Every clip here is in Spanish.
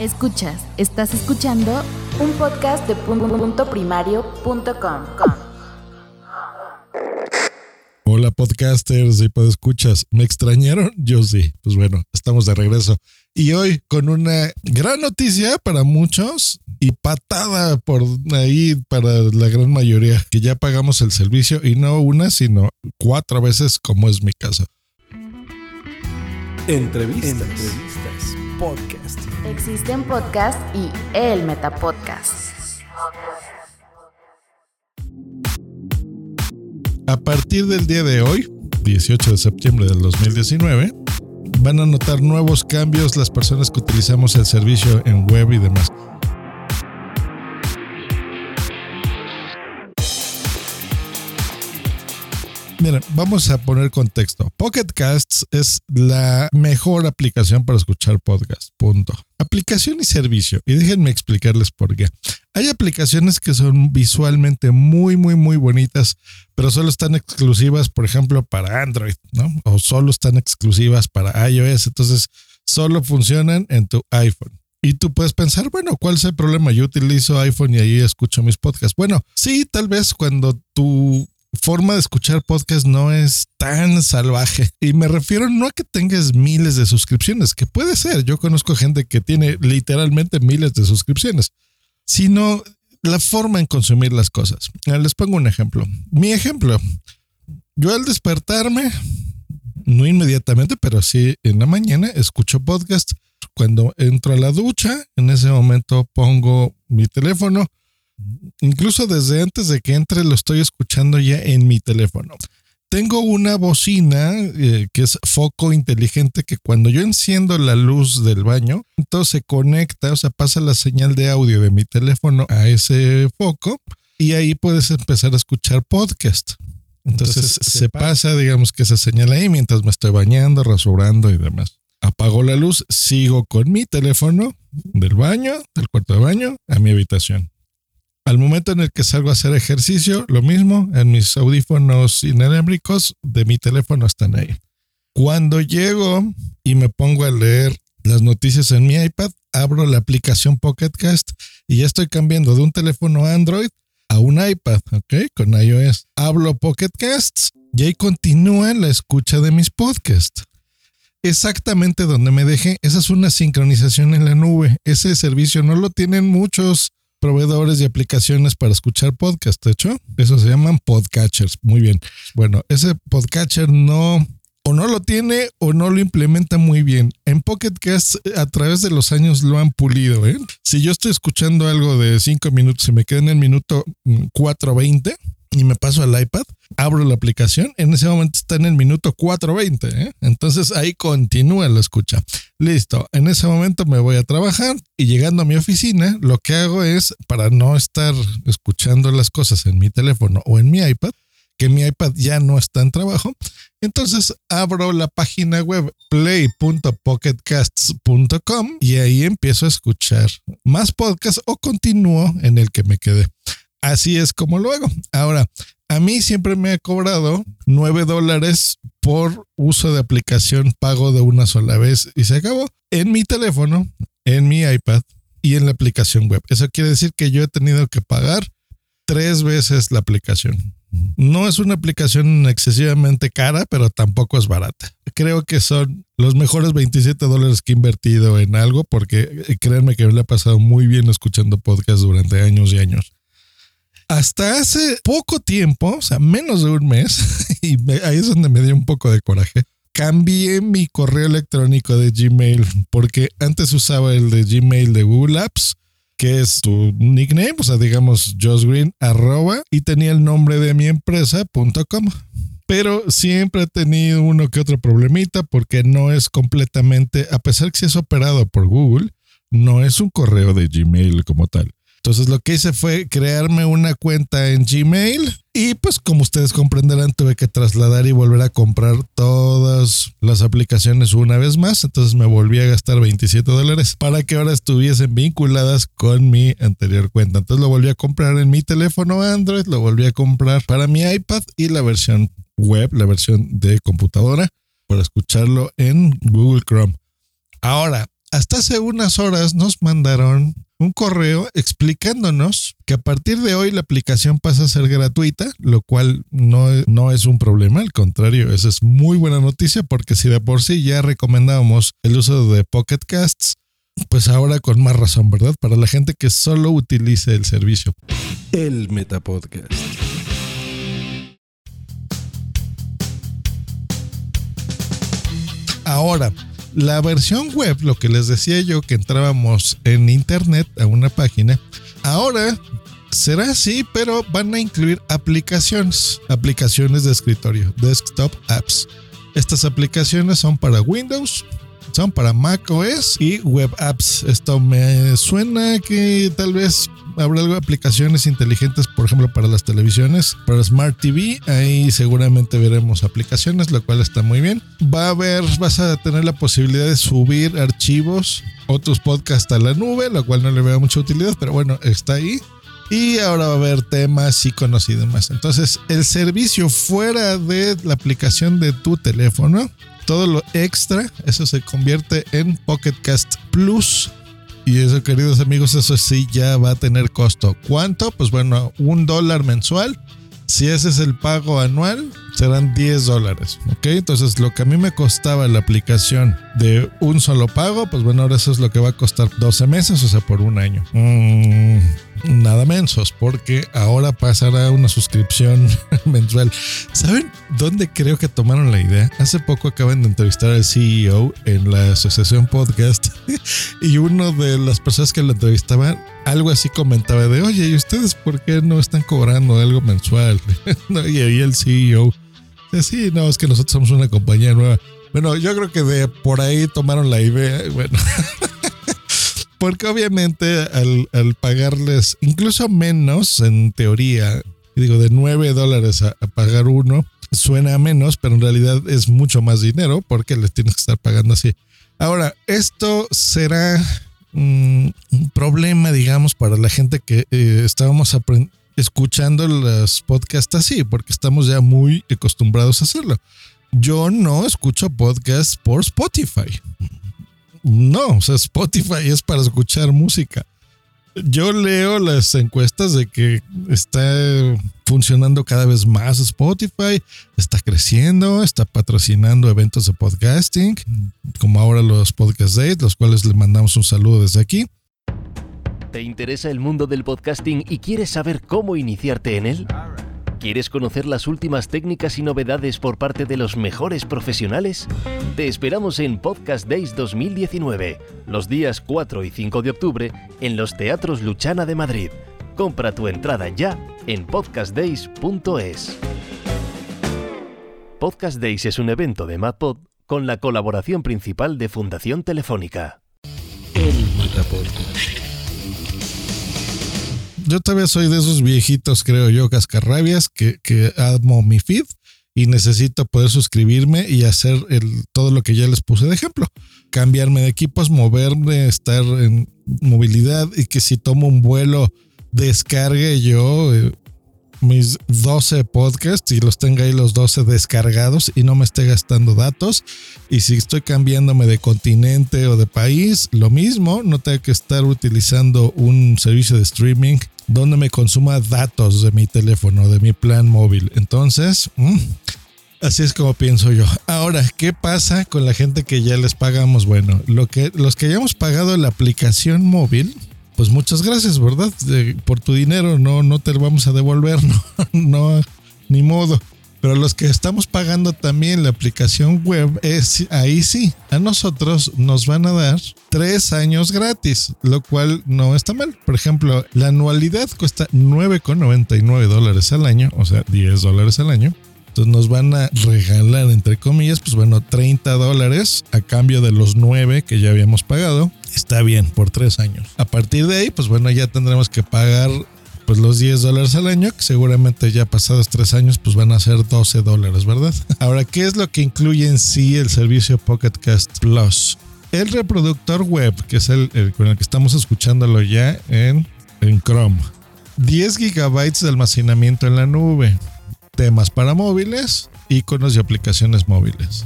Escuchas, estás escuchando un podcast de punto primario.com. Hola podcasters y escuchas. ¿Me extrañaron? Yo sí. Pues bueno, estamos de regreso. Y hoy con una gran noticia para muchos y patada por ahí para la gran mayoría, que ya pagamos el servicio y no una, sino cuatro veces como es mi caso. Entrevistas. Entrevistas. Podcast. Existen podcasts y el Metapodcast. A partir del día de hoy, 18 de septiembre del 2019, van a notar nuevos cambios las personas que utilizamos el servicio en web y demás. Miren, vamos a poner contexto. Pocket Casts es la mejor aplicación para escuchar podcast. Punto. Aplicación y servicio. Y déjenme explicarles por qué. Hay aplicaciones que son visualmente muy, muy, muy bonitas, pero solo están exclusivas, por ejemplo, para Android, ¿no? O solo están exclusivas para iOS. Entonces, solo funcionan en tu iPhone. Y tú puedes pensar, bueno, ¿cuál es el problema? Yo utilizo iPhone y ahí escucho mis podcasts. Bueno, sí, tal vez cuando tu forma de escuchar podcast no es tan salvaje. Y me refiero no a que tengas miles de suscripciones, que puede ser. Yo conozco gente que tiene literalmente miles de suscripciones, sino la forma en consumir las cosas. Les pongo un ejemplo. Mi ejemplo, yo al despertarme, no inmediatamente, pero sí en la mañana, escucho podcast. Cuando entro a la ducha, en ese momento pongo mi teléfono Incluso desde antes de que entre lo estoy escuchando ya en mi teléfono. Tengo una bocina eh, que es foco inteligente que cuando yo enciendo la luz del baño, entonces se conecta, o sea, pasa la señal de audio de mi teléfono a ese foco y ahí puedes empezar a escuchar podcast. Entonces, se, pasa, digamos que esa señal ahí mientras me estoy bañando, rasurando y demás. Apago la luz, sigo con mi teléfono del baño, del cuarto de baño, a mi habitación. Al momento en el que salgo a hacer ejercicio, lo mismo, en mis audífonos inalámbricos de mi teléfono están ahí. Cuando llego y me pongo a leer las noticias en mi iPad, abro la aplicación Pocket Cast y ya estoy cambiando de un teléfono Android a un iPad, ¿ok? Con iOS. Hablo Pocket Casts y ahí continúa la escucha de mis podcasts. Exactamente donde me dejé, esa es una sincronización en la nube. Ese servicio no lo tienen muchos proveedores y aplicaciones para escuchar podcast. De hecho, eso se llaman podcatchers. Muy bien. Bueno, ese podcatcher no o no lo tiene o no lo implementa muy bien. En Pocket Cast a través de los años lo han pulido. ¿eh? Si yo estoy escuchando algo de 5 minutos y me queda en el minuto 4.20 y me paso al iPad, abro la aplicación, en ese momento está en el minuto 4.20, ¿eh? entonces ahí continúa la escucha. Listo, en ese momento me voy a trabajar y llegando a mi oficina, lo que hago es, para no estar escuchando las cosas en mi teléfono o en mi iPad, que mi iPad ya no está en trabajo, entonces abro la página web play.pocketcasts.com y ahí empiezo a escuchar más podcasts o continúo en el que me quedé. Así es como lo hago. Ahora, a mí siempre me ha cobrado 9 dólares por uso de aplicación pago de una sola vez y se acabó en mi teléfono, en mi iPad y en la aplicación web. Eso quiere decir que yo he tenido que pagar tres veces la aplicación. No es una aplicación excesivamente cara, pero tampoco es barata. Creo que son los mejores 27 dólares que he invertido en algo porque eh, créanme que me lo he pasado muy bien escuchando podcasts durante años y años hasta hace poco tiempo, o sea, menos de un mes, y ahí es donde me dio un poco de coraje, cambié mi correo electrónico de Gmail porque antes usaba el de Gmail de Google Apps, que es tu nickname, o sea, digamos Josh Green, arroba, y tenía el nombre de mi empresa.com. Pero siempre he tenido uno que otro problemita porque no es completamente, a pesar que si es operado por Google, no es un correo de Gmail como tal. Entonces lo que hice fue crearme una cuenta en Gmail y pues como ustedes comprenderán tuve que trasladar y volver a comprar todas las aplicaciones una vez más. Entonces me volví a gastar 27 dólares para que ahora estuviesen vinculadas con mi anterior cuenta. Entonces lo volví a comprar en mi teléfono Android, lo volví a comprar para mi iPad y la versión web, la versión de computadora para escucharlo en Google Chrome. Ahora, hasta hace unas horas nos mandaron un correo explicándonos que a partir de hoy la aplicación pasa a ser gratuita, lo cual no, no, es un problema, al contrario, esa es muy buena noticia porque si de por sí ya recomendábamos el uso de Pocket Casts, pues ahora con más razón, ¿verdad? Para la gente que solo utilice el servicio. El Metapodcast. Ahora, la versión web, lo que les decía yo, que entrábamos en internet a una página, ahora será así, pero van a incluir aplicaciones, aplicaciones de escritorio, desktop apps. Estas aplicaciones son para Windows, son para Mac OS y web apps. Esto me suena que tal vez habrá algo de aplicaciones inteligentes, por ejemplo, para las televisiones, para Smart TV. Ahí seguramente veremos aplicaciones, lo cual está muy bien. Va a haber, vas a tener la posibilidad de subir archivos, otros podcasts a la nube, lo cual no le veo mucha utilidad, pero bueno, está ahí. Y ahora va a haber temas, iconos y demás. Entonces, el servicio fuera de la aplicación de tu teléfono, todo lo extra, eso se convierte en Pocket Cast Plus y eso, queridos amigos, eso sí ya va a tener costo. ¿Cuánto? Pues bueno, un dólar mensual. Si ese es el pago anual, serán 10 dólares. ¿Ok? Entonces, lo que a mí me costaba la aplicación de un solo pago, pues bueno, ahora eso es lo que va a costar 12 meses, o sea, por un año. Mmm nada mensos, porque ahora pasará una suscripción mensual. ¿Saben dónde creo que tomaron la idea? Hace poco acaban de entrevistar al CEO en la asociación podcast y uno de las personas que lo entrevistaban algo así comentaba de, oye, ¿y ustedes por qué no están cobrando algo mensual? y ahí el CEO, sí, no, es que nosotros somos una compañía nueva. Bueno, yo creo que de por ahí tomaron la idea. Bueno. Porque obviamente al, pagarles incluso menos, en teoría, digo, de 9 dólares a, pagar uno, suena menos, pero en realidad es mucho más dinero porque les tienes que estar pagando así. Ahora, esto será mm, un problema, digamos, para la gente que eh, estábamos escuchando los podcasts así, porque estamos ya muy acostumbrados a hacerlo. Yo no escucho podcasts por Spotify. No, o sea, Spotify es para escuchar música. Yo leo las encuestas de que está funcionando cada vez más Spotify, está creciendo, está patrocinando eventos de podcasting, como ahora los Podcast Days, los cuales le mandamos un saludo desde aquí. ¿Te interesa el mundo del podcasting y quieres saber cómo iniciarte en él? ¿Quieres conocer las últimas técnicas y novedades por parte de los mejores profesionales? Te esperamos en Podcast Days 2019, los días 4 y 5 de octubre, en los Teatros Luchana de Madrid. Compra tu entrada ya en podcastdays.es. Podcast Days es un evento de MadPod con la colaboración principal de Fundación Telefónica. El yo todavía soy de esos viejitos, creo yo, cascarrabias, que, que amo mi feed y necesito poder suscribirme y hacer el, todo lo que ya les puse de ejemplo. Cambiarme de equipos, moverme, estar en movilidad y que si tomo un vuelo descargue yo eh, mis 12 podcasts y los tenga ahí los 12 descargados y no me esté gastando datos. Y si estoy cambiándome de continente o de país, lo mismo, no tengo que estar utilizando un servicio de streaming donde me consuma datos de mi teléfono, de mi plan móvil. Entonces, mm, así es como pienso yo. Ahora, ¿qué pasa con la gente que ya les pagamos? Bueno, lo que, los que hayamos pagado la aplicación móvil, pues muchas gracias, ¿verdad? por tu dinero, no, no te lo vamos a devolver, no, no, ni modo. Pero los que estamos pagando también la aplicación web, es, ahí sí, a nosotros nos van a dar tres años gratis, lo cual no está mal. Por ejemplo, la anualidad cuesta 9,99 dólares al año, o sea, 10 dólares al año. Entonces nos van a regalar, entre comillas, pues bueno, 30 dólares a cambio de los 9 que ya habíamos pagado. Está bien, por tres años. A partir de ahí, pues bueno, ya tendremos que pagar pues los 10 dólares al año, que seguramente ya pasados tres años, pues van a ser 12 dólares, ¿verdad? Ahora, ¿qué es lo que incluye en sí el servicio Pocket Cast Plus? El reproductor web, que es el, con el que estamos escuchándolo ya en, en Chrome. 10 gigabytes de almacenamiento en la nube. Temas para móviles, iconos y aplicaciones móviles.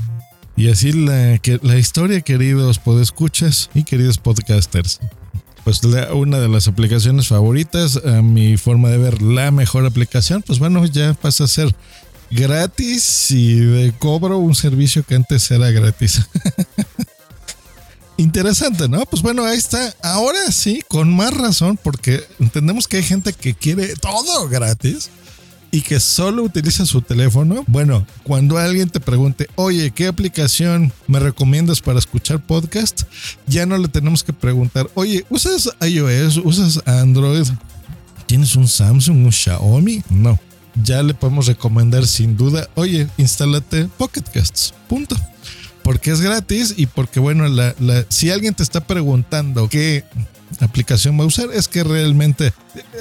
Y así la, que, la historia, queridos podescuchas y queridos podcasters. Pues una de las aplicaciones favoritas, a mi forma de ver, la mejor aplicación, pues bueno, ya pasa a ser gratis y de cobro un servicio que antes era gratis. Interesante, ¿no? Pues bueno, ahí está. Ahora sí, con más razón, porque entendemos que hay gente que quiere todo gratis y que solo utiliza su teléfono. Bueno, cuando alguien te pregunte, oye, ¿qué aplicación me recomiendas para escuchar podcast? Ya no le tenemos que preguntar, oye, ¿usas iOS? ¿Usas Android? ¿Tienes un Samsung, un Xiaomi? No. Ya le podemos recomendar sin duda, oye, instálate Pocket Casts. Punto porque es gratis y porque, bueno, si alguien te está preguntando qué aplicación va a usar, es que realmente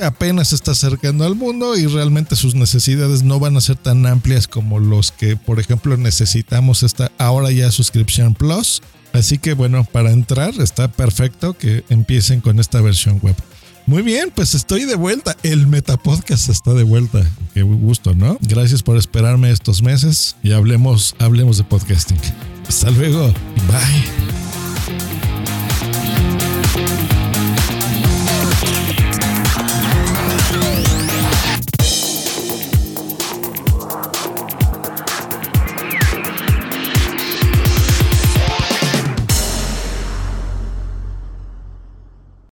apenas está acercando al mundo y realmente sus necesidades no van a ser tan amplias como los que, por ejemplo, necesitamos esta ahora ya suscripción Plus. Así que, bueno, para entrar está perfecto que empiecen con esta versión web. Muy bien, pues estoy de vuelta. El Metapodcast está de vuelta. Qué gusto, ¿no? Gracias por esperarme estos meses y hablemos, hablemos de podcasting. Hasta luego. Bye.